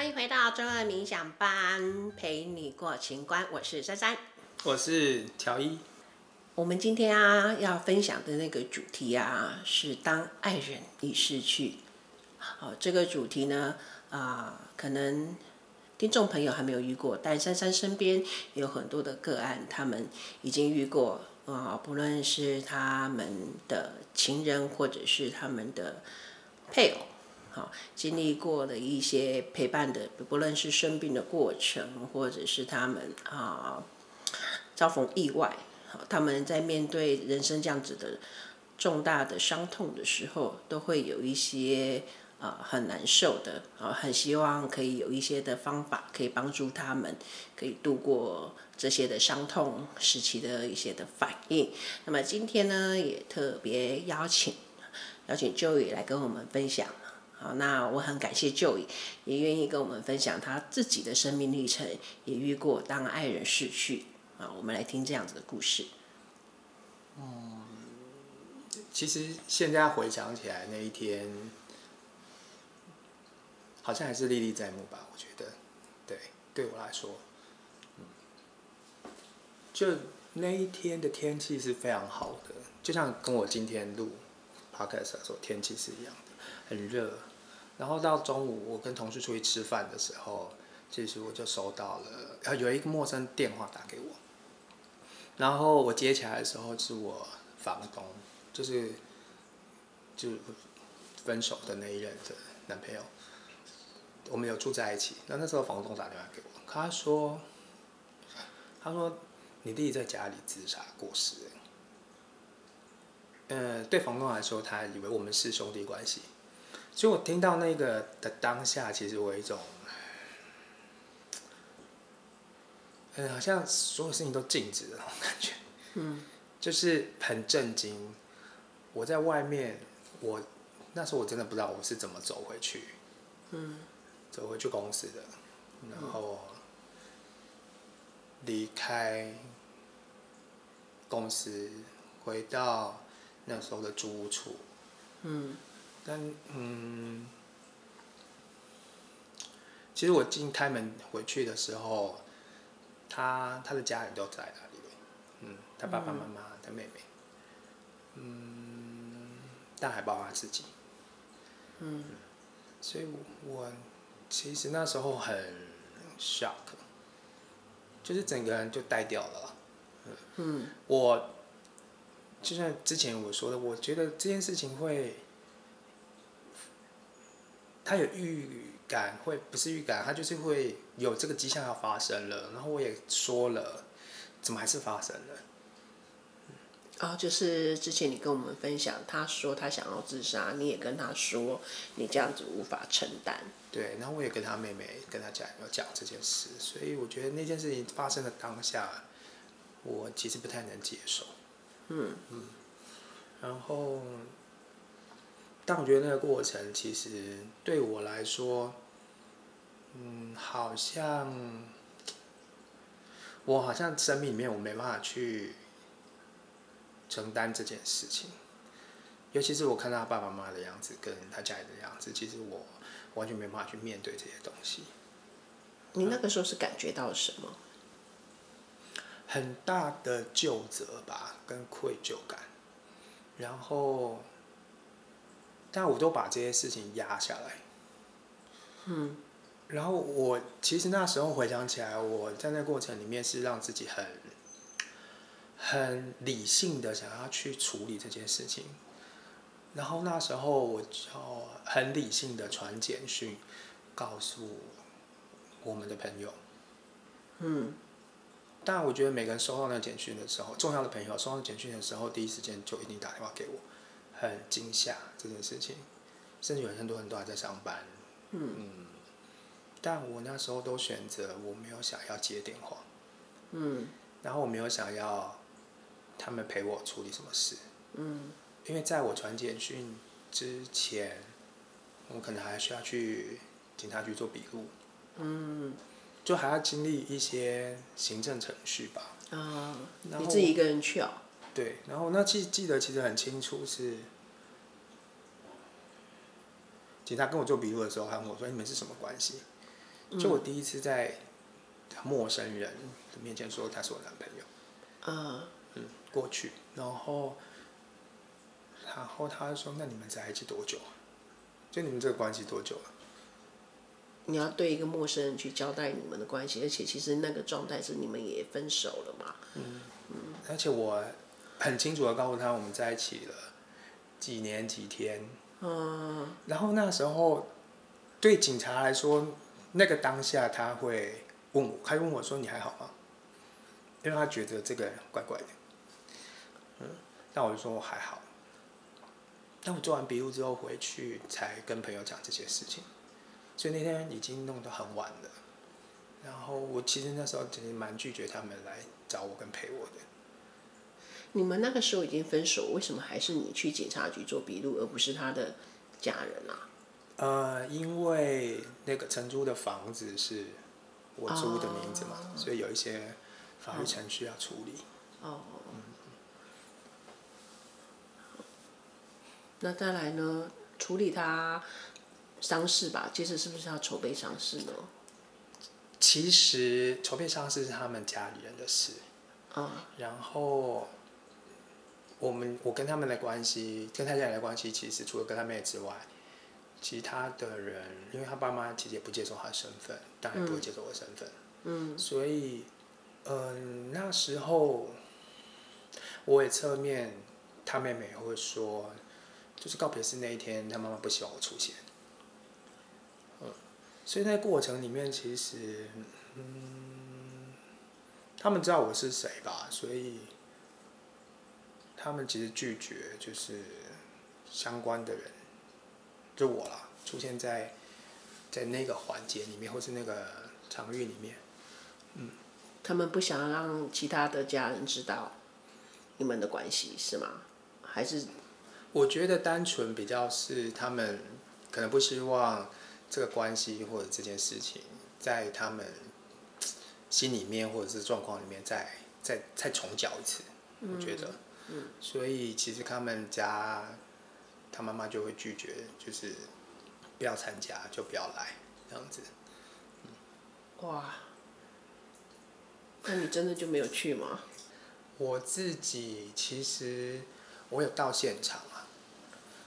欢迎回到中二冥想班，陪你过情关。我是珊珊，我是乔一。我们今天啊要分享的那个主题啊，是当爱人已逝去。好，这个主题呢，啊、呃，可能听众朋友还没有遇过，但珊珊身边有很多的个案，他们已经遇过。啊、呃，不论是他们的情人，或者是他们的配偶。好，经历过的一些陪伴的，不论是生病的过程，或者是他们啊遭逢意外，好，他们在面对人生这样子的重大的伤痛的时候，都会有一些啊很难受的啊，很希望可以有一些的方法可以帮助他们，可以度过这些的伤痛时期的一些的反应。那么今天呢，也特别邀请邀请 Joey 来跟我们分享。好，那我很感谢 Joey，也愿意跟我们分享他自己的生命历程，也遇过当爱人逝去。啊，我们来听这样子的故事。嗯，其实现在回想起来，那一天好像还是历历在目吧？我觉得，对，对我来说，嗯，就那一天的天气是非常好的，就像跟我今天录 Podcast 的时候天气是一样的，很热。然后到中午，我跟同事出去吃饭的时候，其实我就收到了，有一个陌生电话打给我。然后我接起来的时候，是我房东，就是就分手的那一任的男朋友，我们有住在一起。那那时候房东打电话给我，他说，他说你弟弟在家里自杀过世。呃，对房东来说，他以为我们是兄弟关系。所以我听到那个的当下，其实我有一种，嗯，好像所有事情都静止的那种感觉，嗯，就是很震惊。我在外面，我那时候我真的不知道我是怎么走回去，嗯，走回去公司的，然后离开公司，回到那时候的租屋处，嗯。但嗯，其实我进开门回去的时候，他他的家人都在那里，嗯，他爸爸妈妈、嗯、他妹妹，嗯，但还包括他自己，嗯，所以我，我其实那时候很 shock，就是整个人就呆掉了，嗯，嗯。我就像之前我说的，我觉得这件事情会。他有预感，会不是预感，他就是会有这个迹象要发生了。然后我也说了，怎么还是发生了？哦，就是之前你跟我们分享，他说他想要自杀，你也跟他说你这样子无法承担。对，然后我也跟他妹妹、跟他家人有讲这件事，所以我觉得那件事情发生的当下，我其实不太能接受。嗯嗯，然后。但我觉得那个过程其实对我来说，嗯，好像我好像生命里面我没办法去承担这件事情，尤其是我看到他爸爸妈妈的样子，跟他家里的样子，其实我完全没办法去面对这些东西。你那个时候是感觉到什么？很大的疚责吧，跟愧疚感，然后。但我都把这些事情压下来，嗯，然后我其实那时候回想起来，我在那过程里面是让自己很很理性的想要去处理这件事情，然后那时候我就很理性的传简讯告诉我们的朋友，嗯，但我觉得每个人收到那简讯的时候，重要的朋友收到简讯的时候，第一时间就一定打电话给我。很惊吓这件事情，甚至有很多人都还在上班，嗯，嗯，但我那时候都选择我没有想要接电话，嗯，然后我没有想要他们陪我处理什么事，嗯，因为在我传简讯之前，我可能还需要去警察局做笔录，嗯，就还要经历一些行政程序吧，啊，你自己一个人去哦？对，然后那记记得其实很清楚是，警察跟我做笔录的时候，他问我说：“你们是什么关系？”就我第一次在陌生人的面前说他是我男朋友。嗯。嗯，过去，然后，然后他说：“那你们在一起多久啊？就你们这个关系多久了？”你要对一个陌生人去交代你们的关系，而且其实那个状态是你们也分手了嘛。嗯。嗯，而且我很清楚的告诉他我们在一起了几年几天。嗯。然后那时候，对警察来说，那个当下他会问我，他问我说：“你还好吗？”因为他觉得这个人怪怪的。嗯。那我就说我还好。但我做完笔录之后回去，才跟朋友讲这些事情。所以那天已经弄得很晚了，然后我其实那时候其实蛮拒绝他们来找我跟陪我的。你们那个时候已经分手，为什么还是你去警察局做笔录，而不是他的家人啊？呃，因为那个承租的房子是我租的名字嘛，哦、所以有一些法律程序要处理。哦。嗯。那再来呢？处理他。丧事吧，接着是不是要筹备丧事呢？其实筹备丧事是他们家里人的事。嗯。然后，我们我跟他们的关系，跟他家人的关系，其实除了跟他妹之外，其他的人，因为他爸妈其实也不接受他的身份，当然不会接受我的身份。嗯。所以，嗯、呃，那时候，我也侧面，他妹妹会说，就是告别式那一天，他妈妈不希望我出现。所以在过程里面，其实，嗯，他们知道我是谁吧，所以他们其实拒绝就是相关的人，就我啦，出现在在那个环节里面，或是那个场域里面，嗯。他们不想让其他的家人知道你们的关系是吗？还是？我觉得单纯比较是他们可能不希望。这个关系或者这件事情，在他们心里面或者是状况里面再，再再再重搅一次，我觉得，嗯，所以其实他们家他妈妈就会拒绝，就是不要参加，就不要来这样子。哇，那你真的就没有去吗？我自己其实我有到现场啊，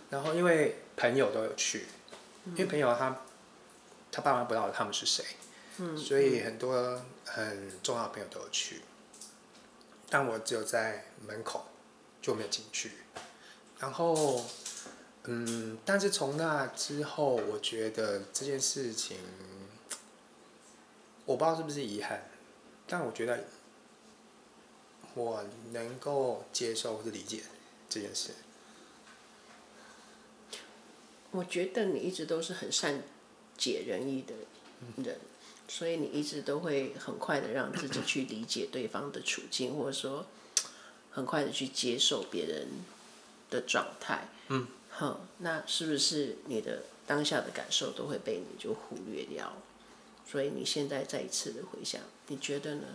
然后因为朋友都有去，因为朋友他。他爸妈不知道他们是谁，嗯，所以很多很重要的朋友都有去，但我只有在门口就没有进去。然后，嗯，但是从那之后，我觉得这件事情，我不知道是不是遗憾，但我觉得我能够接受或者理解这件事。我觉得你一直都是很善。解人意的人，所以你一直都会很快的让自己去理解对方的处境，或者说很快的去接受别人的状态。嗯，哼，那是不是你的当下的感受都会被你就忽略掉？所以你现在再一次的回想，你觉得呢？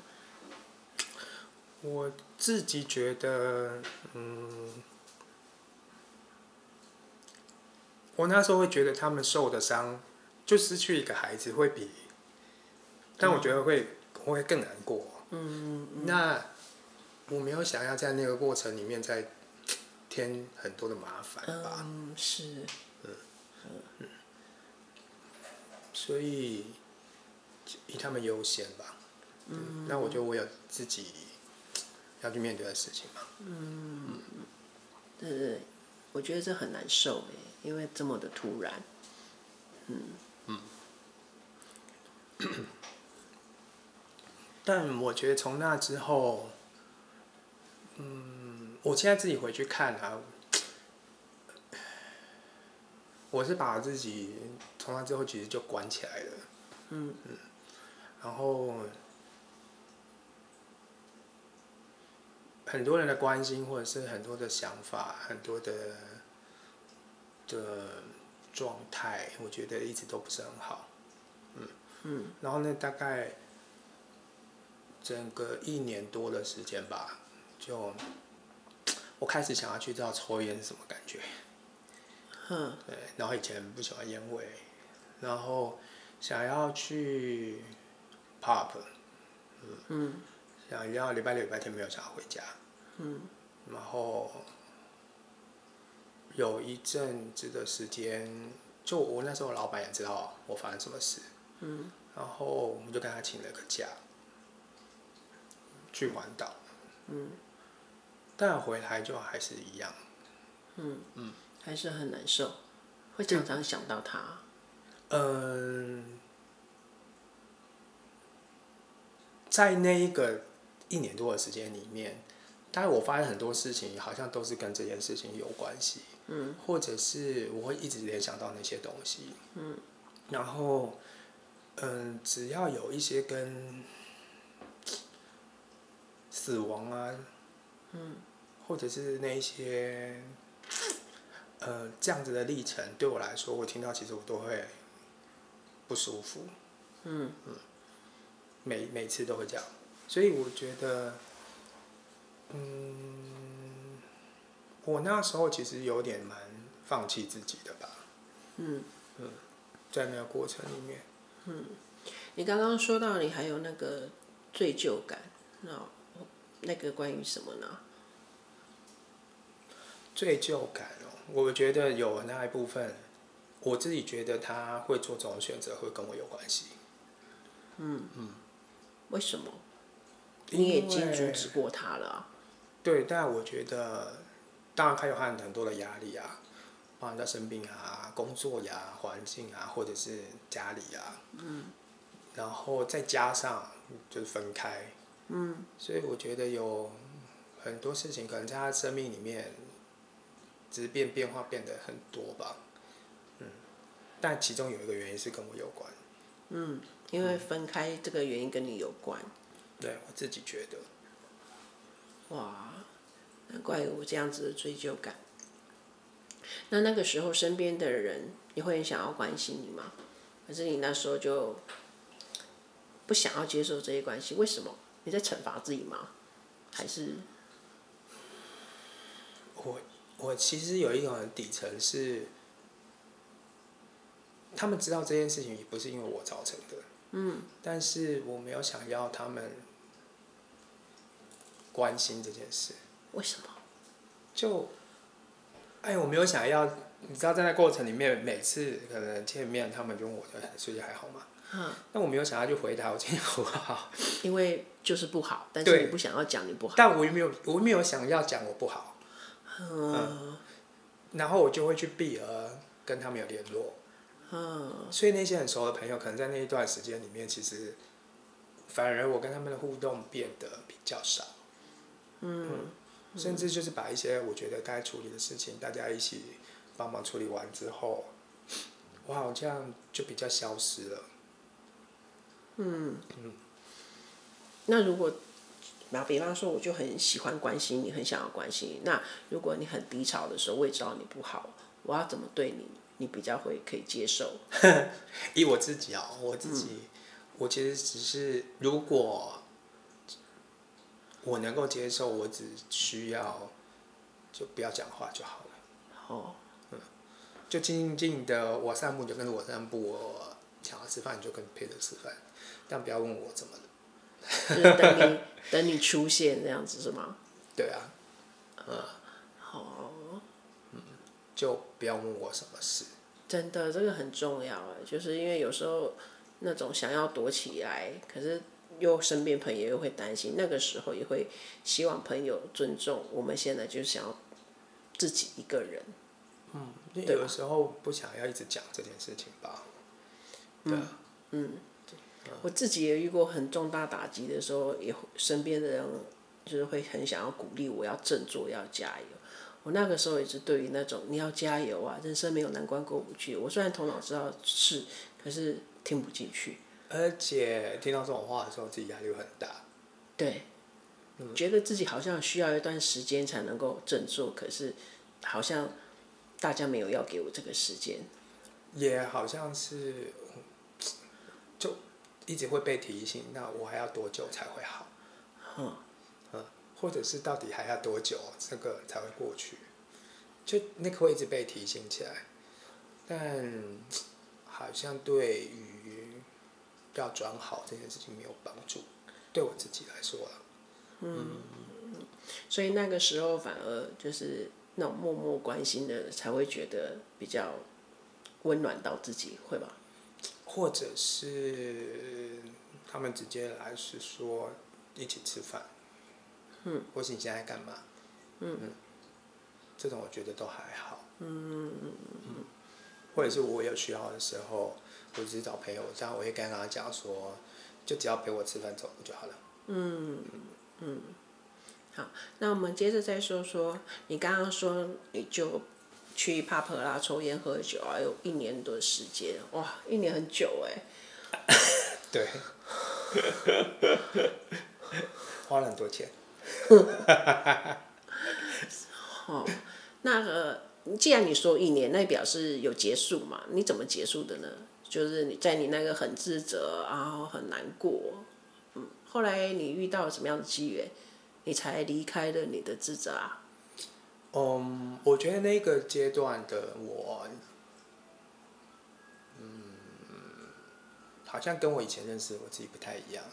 我自己觉得，嗯，我那时候会觉得他们受的伤。就失去一个孩子会比，但我觉得会、嗯、会更难过。嗯，嗯，那我没有想要在那个过程里面再添很多的麻烦吧。嗯，是。嗯嗯。所以以他们优先吧。嗯。那我觉得我有自己要去面对的事情嘛。嗯。对对，我觉得这很难受哎，因为这么的突然。嗯。嗯，但我觉得从那之后，嗯，我现在自己回去看啊，我是把自己从那之后其实就关起来了，嗯。嗯，然后很多人的关心或者是很多的想法，很多的的。状态我觉得一直都不是很好，嗯。嗯，然后呢，大概整个一年多的时间吧，就我开始想要去知道抽烟是什么感觉，嗯，对，然后以前不喜欢烟味，然后想要去 pop，嗯，嗯。想要礼拜六礼拜天没有想要回家，嗯，然后有一阵子的时间，就我那时候老板也知道我发生什么事，嗯，然后我们就跟他请了个假，去环岛，嗯，但回来就还是一样，嗯嗯，还是很难受，会常常想到他。嗯，在那一个一年多的时间里面，但是我发现很多事情好像都是跟这件事情有关系，嗯，或者是我会一直联想到那些东西，嗯，然后，嗯，只要有一些跟死亡啊，嗯，或者是那些，呃，这样子的历程，对我来说，我听到其实我都会。不舒服，嗯嗯，每每次都会这样，所以我觉得，嗯，我那时候其实有点蛮放弃自己的吧，嗯嗯，在那个过程里面，嗯，你刚刚说到你还有那个罪疚感，那那个关于什么呢？罪疚感哦，我觉得有那一部分。我自己觉得他会做这种选择，会跟我有关系。嗯嗯，为什么？你也已经阻止过他了啊。对，但我觉得，当然他有很很多的压力啊，包括他生病啊、工作呀、啊、环境啊，或者是家里啊。嗯。然后再加上就是分开。嗯。所以我觉得有很多事情可能在他生命里面，只是变变化变得很多吧。嗯但其中有一个原因是跟我有关。嗯，因为分开这个原因跟你有关。嗯、对，我自己觉得。哇，难怪有这样子的追究感。那那个时候身边的人，你会很想要关心你吗？可是你那时候就不想要接受这些关系，为什么？你在惩罚自己吗？还是？我我其实有一种底层是。他们知道这件事情也不是因为我造成的，嗯，但是我没有想要他们关心这件事。为什么？就，哎，我没有想要，你知道，在那过程里面，每次可能见面，他们就问我最近还好吗？嗯，那我没有想要去回答我今天好不好，因为就是不好，但是你不想要讲你不好，但我又没有，我没有想要讲我不好，嗯，嗯，然后我就会去避而跟他们有联络。嗯，所以那些很熟的朋友，可能在那一段时间里面，其实反而我跟他们的互动变得比较少。嗯，嗯，甚至就是把一些我觉得该处理的事情，大家一起帮忙处理完之后，我好像就比较消失了。嗯嗯。那如果，那比方说，我就很喜欢关心你，很想要关心你。那如果你很低潮的时候，我也知道你不好，我要怎么对你？你比较会可以接受，以我自己啊，我自己，嗯、我其实只是如果我能够接受，我只需要就不要讲话就好了。哦，嗯，就静静的，我散步就跟着我散步，我想要吃饭你就跟陪着吃饭，但不要问我怎么了。就是等你等你出现这样子是吗？对啊，嗯。就不要问我什么事。真的，这个很重要啊，就是因为有时候那种想要躲起来，可是又身边朋友又会担心，那个时候也会希望朋友尊重。我们现在就想要自己一个人。嗯，因为有时候不想要一直讲这件事情吧。对。嗯。我自己也遇过很重大打击的时候，也身边的人就是会很想要鼓励我要振作，要加油。我那个时候也是对于那种你要加油啊，人生没有难关过不去。我虽然头脑知道是，可是听不进去。而且听到这种话的时候，自己压力很大。对，嗯，觉得自己好像需要一段时间才能够振作，可是好像大家没有要给我这个时间。也好像是，就一直会被提醒，那我还要多久才会好？嗯。或者是到底还要多久，这个才会过去？就那个会一直被提醒起来，但好像对于要转好这件事情没有帮助，对我自己来说啊。嗯，所以那个时候反而就是那种默默关心的，才会觉得比较温暖到自己，会吧？或者是他们直接来是说一起吃饭，嗯，或是你现在干嘛？嗯，嗯，这种我觉得都还好。嗯嗯嗯，或者是我有需要的时候，我只是找朋友，这样我会跟他讲说，就只要陪我吃饭走路就好了。嗯。嗯，好，那我们接着再说说，你刚刚说你就去 pub 啦，抽烟喝酒啊，有一年多时间，哇，一年很久哎。对。花了很多钱。哦，那个，既然你说一年，那表示有结束嘛？你怎么结束的呢？就是你在你那个很自责，然后很难过。嗯后来你遇到了什么样的机缘，你才离开了你的自责啊？嗯，我觉得那个阶段的我，嗯，好像跟我以前认识的我自己不太一样。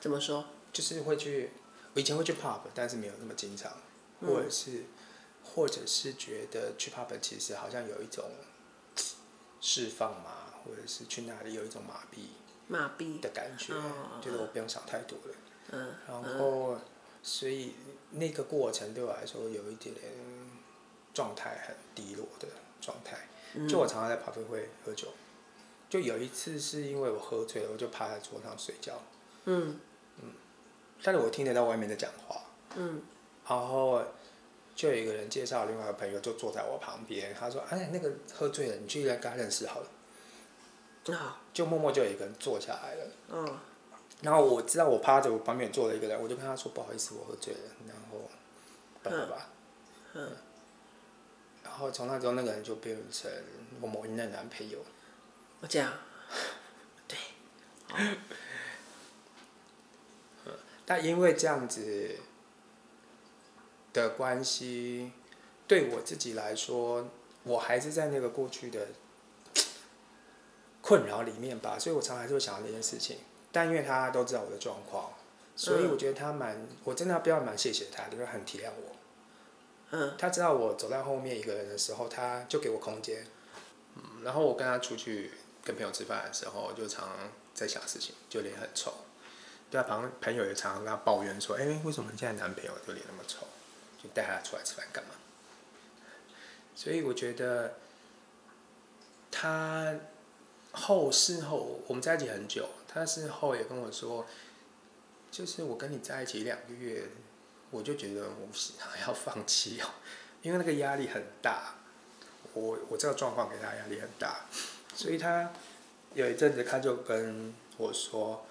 怎么说？就是会去，我以前会去 pub，但是没有那么经常，或者是，嗯、或者是觉得去 pub 其实好像有一种释放嘛，或者是去那里有一种麻痹。麻痹的感觉，哦、觉得我不用想太多了。嗯。然后，嗯、所以那个过程对我来说有一点状态很低落的状态。嗯、就我常常在咖啡会喝酒，就有一次是因为我喝醉了，我就趴在桌上睡觉。嗯。嗯。但是我听得到外面的讲话。嗯。然后，就有一个人介绍另外一个朋友，就坐在我旁边。他说：“哎，那个喝醉了，你去来跟他认识好了。”就默默就有一个人坐下来了。嗯。然后我知道我趴着，我旁边坐了一个人，我就跟他说：“不好意思，我喝醉了。”然后，拜拜吧。嗯。然后从那之后，那个人就变成我某一任男朋友。我这样。对。但因为这样子的关系，对我自己来说，我还是在那个过去的。困扰里面吧，所以我常常还是会想到这件事情。但因为他都知道我的状况，所以我觉得他蛮，我真的要不要蛮谢谢他，因为很体谅我。嗯。他知道我走在后面一个人的时候，他就给我空间。嗯。然后我跟他出去跟朋友吃饭的时候，就常常在想事情，就脸很臭。对啊，旁朋友也常常跟他抱怨说：“哎，为什么你现在男朋友就脸那么臭？就带他出来吃饭干嘛？”所以我觉得他。后事后，我们在一起很久。他事后也跟我说，就是我跟你在一起两个月，我就觉得我想要放弃哦，因为那个压力很大。我我这个状况给他压力很大，所以他有一阵子他就跟我说，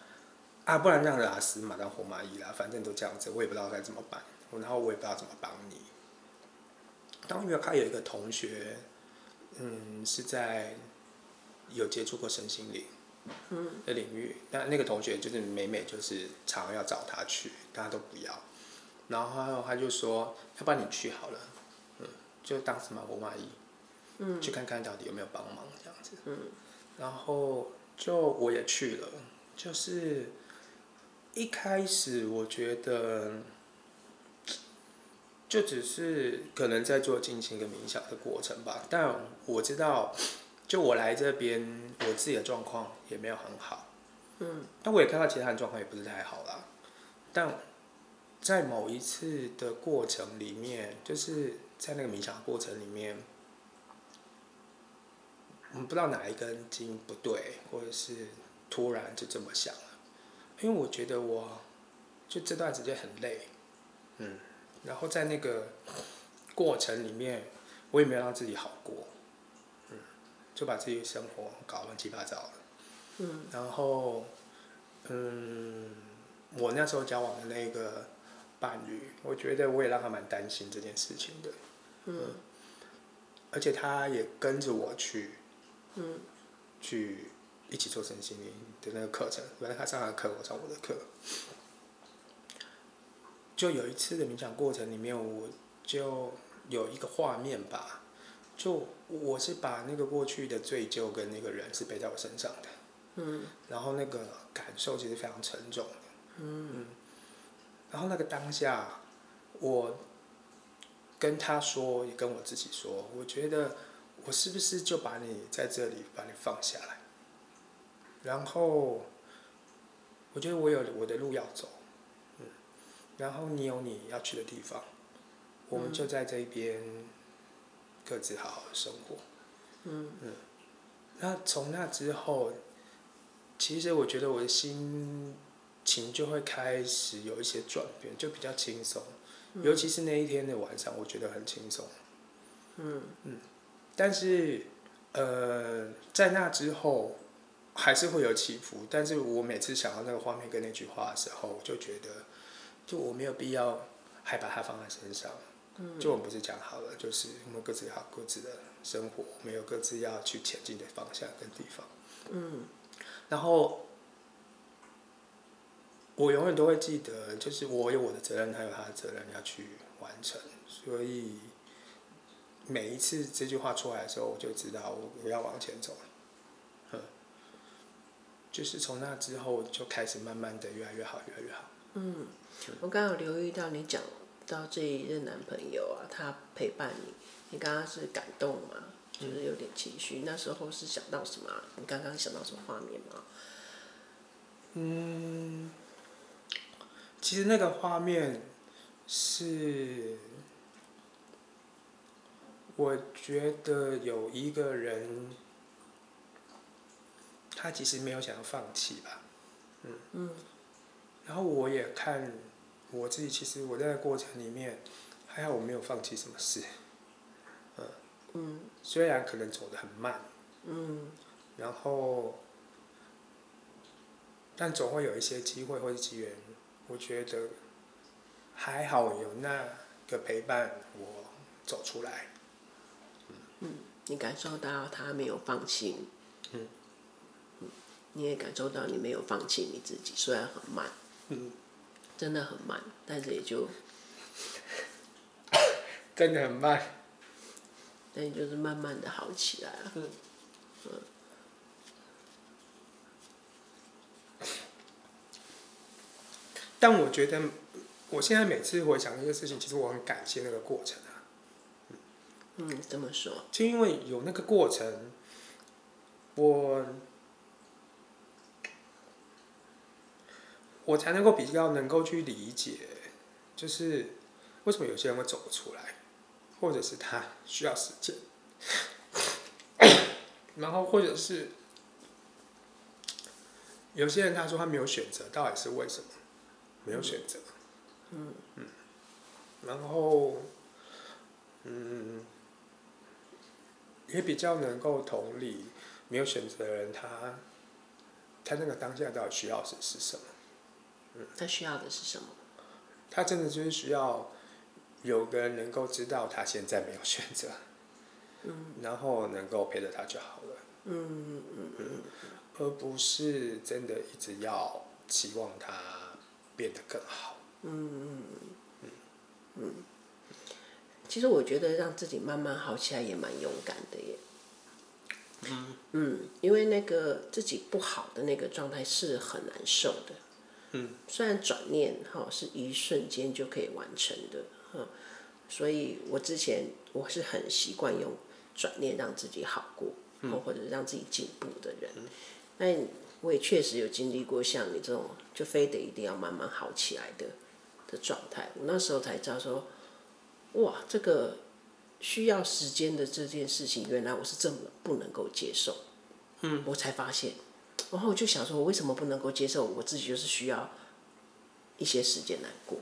啊，不然这样子啊，死马当活马医啦，反正都这样子，我也不知道该怎么办，然后我也不知道怎么帮你。当月他有一个同学，嗯，是在。有接触过身心灵的领域，但那个同学就是每每就是常要找他去，大家都不要，然后他就说，要不然你去好了，嗯，就当什么我满意，嗯，去看看到底有没有帮忙这样子，嗯，然后就我也去了，就是一开始我觉得，就只是可能在做静心跟冥想的过程吧，但我知道。就我来这边，我自己的状况也没有很好，嗯，但我也看到其他人状况也不是太好啦。但在某一次的过程里面，就是在那个冥想过程里面，我们不知道哪一根筋不对，或者是突然就这么想了，因为我觉得我就这段时间很累，嗯，然后在那个过程里面，我也没有让自己好过。就把自己生活搞乱七八糟了，嗯，然后，嗯，我那时候交往的那个伴侣，我觉得我也让他蛮担心这件事情的，嗯，而且他也跟着我去，嗯，去一起做身心灵的那个课程，原来他上他的课，我上我的课，就有一次的冥想过程里面，我就有一个画面吧。就我是把那个过去的罪疚跟那个人是背在我身上的，嗯，然后那个感受其实非常沉重的，嗯，嗯，然后那个当下，我跟他说，也跟我自己说，我觉得我是不是就把你在这里把你放下来，然后我觉得我有我的路要走，嗯，然后你有你要去的地方，我们就在这边各自好好的生活，嗯嗯，那从那之后。其实我觉得我的心情就会开始有一些转变，就比较轻松。嗯、尤其是那一天的晚上，我觉得很轻松。嗯嗯，但是呃，在那之后还是会有起伏。但是我每次想到那个画面跟那句话的时候，我就觉得，就我没有必要还把它放在身上。嗯，就我们不是讲好了，就是我们各自好各自的生活，没有各自要去前进的方向跟地方。嗯。然后，我永远都会记得，就是我有我的责任，他有他的责任要去完成。所以，每一次这句话出来的时候，我就知道我我要往前走了。嗯，就是从那之后就开始慢慢的越来越好，越来越好。嗯，我刚刚有留意到你讲到这一任男朋友啊，他陪伴你，你刚刚是感动吗？就是有点情绪，那时候是想到什么？你刚刚想到什么画面吗？嗯，其实那个画面是，我觉得有一个人，他其实没有想要放弃吧，嗯，嗯，然后我也看我自己，其实我在过程里面，还好我没有放弃什么事。嗯，虽然可能走得很慢，嗯，然后，但总会有一些机会或者机缘，我觉得还好有那个陪伴我走出来。嗯，你感受到他没有放弃，嗯，你也感受到你没有放弃你自己，虽然很慢，嗯，真的很慢，但是也就 真的很慢。那你就是慢慢的好起来了。嗯。嗯。但我觉得，我现在每次回想这个事情，其实我很感谢那个过程啊。嗯，怎么说？就因为有那个过程，我我才能够比较能够去理解，就是为什么有些人会走不出来。或者是他需要时间，然后或者是有些人他说他没有选择，到底是为什么没有选择？嗯嗯，然后嗯，也比较能够同理没有选择的人，他他那个当下到底需要是是什么？嗯，他需要的是什么？他真的就是需要。有个人能够知道他现在没有选择，嗯，然后能够陪着他就好了，嗯嗯嗯，而不是真的一直要期望他变得更好，嗯嗯嗯嗯，其实我觉得让自己慢慢好起来也蛮勇敢的耶，嗯。嗯，因为那个自己不好的那个状态是很难受的，嗯，虽然转念哈是一瞬间就可以完成的。嗯，所以我之前我是很习惯用转念让自己好过，嗯，或者让自己进步的人。但我也确实有经历过像你这种，就非得一定要慢慢好起来的的状态。我那时候才知道说，哇，这个需要时间的这件事情，原来我是这么不能够接受。嗯，我才发现，然后我就想说，我为什么不能够接受？我自己就是需要一些时间难过，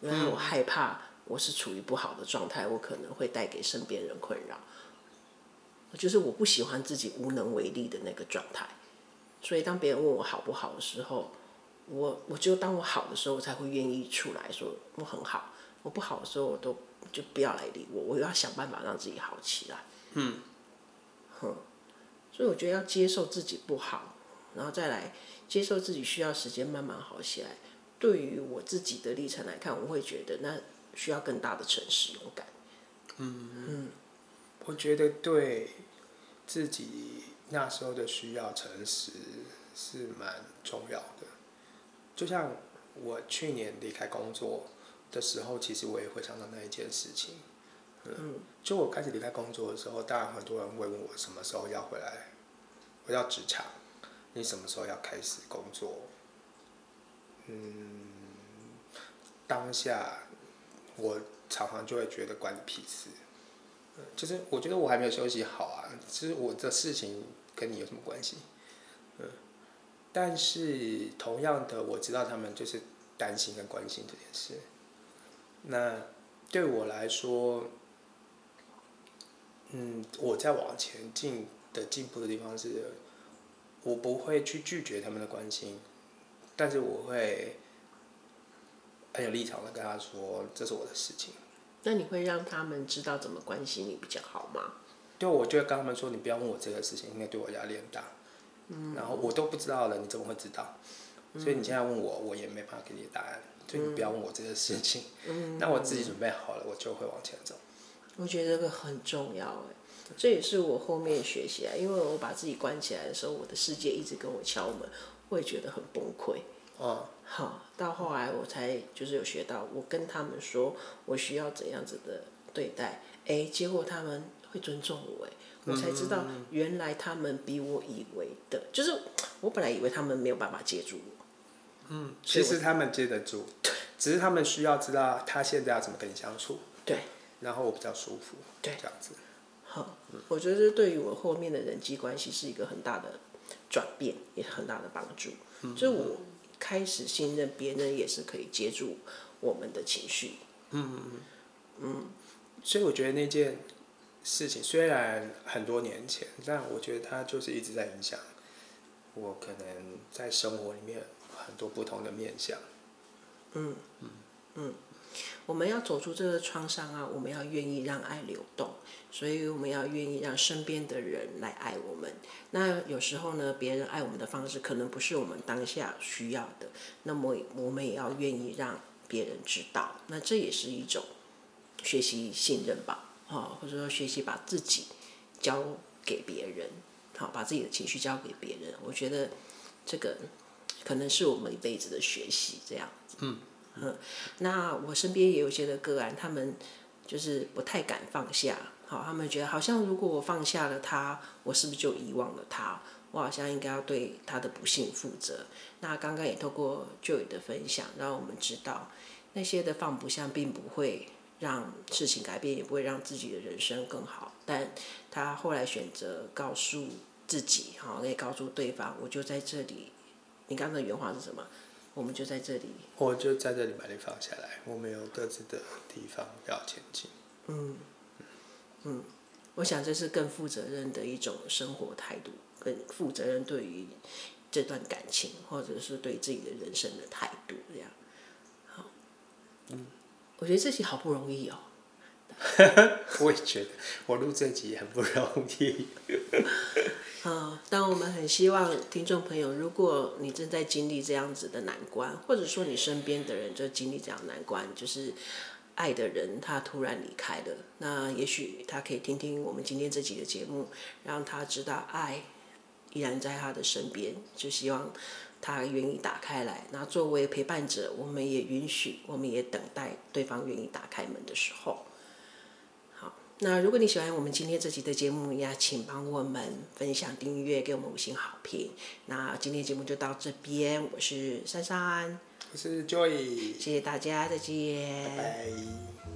因为我害怕。我是处于不好的状态，我可能会带给身边人困扰，就是我不喜欢自己无能为力的那个状态。所以当别人问我好不好的时候，我我就当我好的时候，我才会愿意出来说我很好。我不好的时候，我都就不要来理我，我要想办法让自己好起来。嗯，哼，所以我觉得要接受自己不好，然后再来接受自己需要时间慢慢好起来。对于我自己的历程来看，我会觉得那。需要更大的诚实勇敢。嗯嗯，我觉得对自己那时候的需要诚实，是蛮重要的。就像我去年离开工作的时候，其实我也会想到那一件事情。嗯，就我开始离开工作的时候，当然很多人会问我什么时候要回来，回到职场，你什么时候要开始工作？嗯，当下我常常就会觉得关你屁事。就是我觉得我还没有休息好啊，其实我的事情跟你有什么关系？嗯，但是同样的，我知道他们就是担心跟关心这件事。那对我来说，嗯，我在往前进的进步的地方是，我不会去拒绝他们的关心，但是我会很有立场的跟他说，这是我的事情。那你会让他们知道怎么关心你比较好吗？对，我就会跟他们说，你不要问我这个事情，因为对我压力很大。嗯。然后我都不知道了，你怎么会知道？所以你现在问我，我也没办法给你答案。所以你不要问我这个事情。嗯。那我自己准备好了，我就会往前走。我觉得这个很重要哎，这也是我后面学习啊，因为我把自己关起来的时候，我的世界一直跟我敲门，我也觉得很崩溃。哦。好，到后来我才就是有学到，我跟他们说我需要怎样子的对待，哎，结果他们会尊重我，哎，我才知道原来他们比我以为的，就是我本来以为他们没有办法接住我，嗯，其实他们接得住，只是他们需要知道他现在要怎么跟你相处，对，然后我比较舒服，对，这样子，好，我觉得这对于我后面的人际关系是一个很大的转变，也很大的帮助，就我。开始信任别人也是可以接住我们的情绪。嗯嗯嗯。所以我觉得那件事情虽然很多年前，但我觉得它就是一直在影响我，可能在生活里面很多不同的面向。嗯嗯嗯。我们要走出这个创伤啊，我们要愿意让爱流动，所以我们要愿意让身边的人来爱我们。那有时候呢，别人爱我们的方式可能不是我们当下需要的，那么我们也要愿意让别人知道。那这也是一种学习信任吧，啊，或者说学习把自己交给别人，好，把自己的情绪交给别人。我觉得这个可能是我们一辈子的学习，这样子。嗯。嗯，那我身边也有些的个案，他们就是不太敢放下。好，他们觉得好像如果我放下了他，我是不是就遗忘了他？我好像应该要对他的不幸负责。那刚刚也透过 Joy 的分享，让我们知道那些的放不下，并不会让事情改变，也不会让自己的人生更好。但他后来选择告诉自己，好，可以告诉对方，我就在这里。你刚刚的原话是什么？我们就在这里，我就在这里把你放下来。我们有各自的地方要前进。嗯，嗯，我想这是更负责任的一种生活态度，更负责任对于这段感情，或者是对自己的人生的态度，这样。好，嗯，我觉得这集好不容易哦。我也觉得，我录这集也很不容易。嗯，但我们很希望听众朋友，如果你正在经历这样子的难关，或者说你身边的人就经历这样难关，就是爱的人他突然离开了，那也许他可以听听我们今天这集的节目，让他知道爱依然在他的身边，就希望他愿意打开来。那作为陪伴者，我们也允许，我们也等待对方愿意打开门的时候。好那如果你喜欢我们今天这集的节目也，请帮我们分享、订阅，给我们五星好评。那今天节目就到这边，我是珊珊，我是 Joy，谢谢大家，再见。拜拜。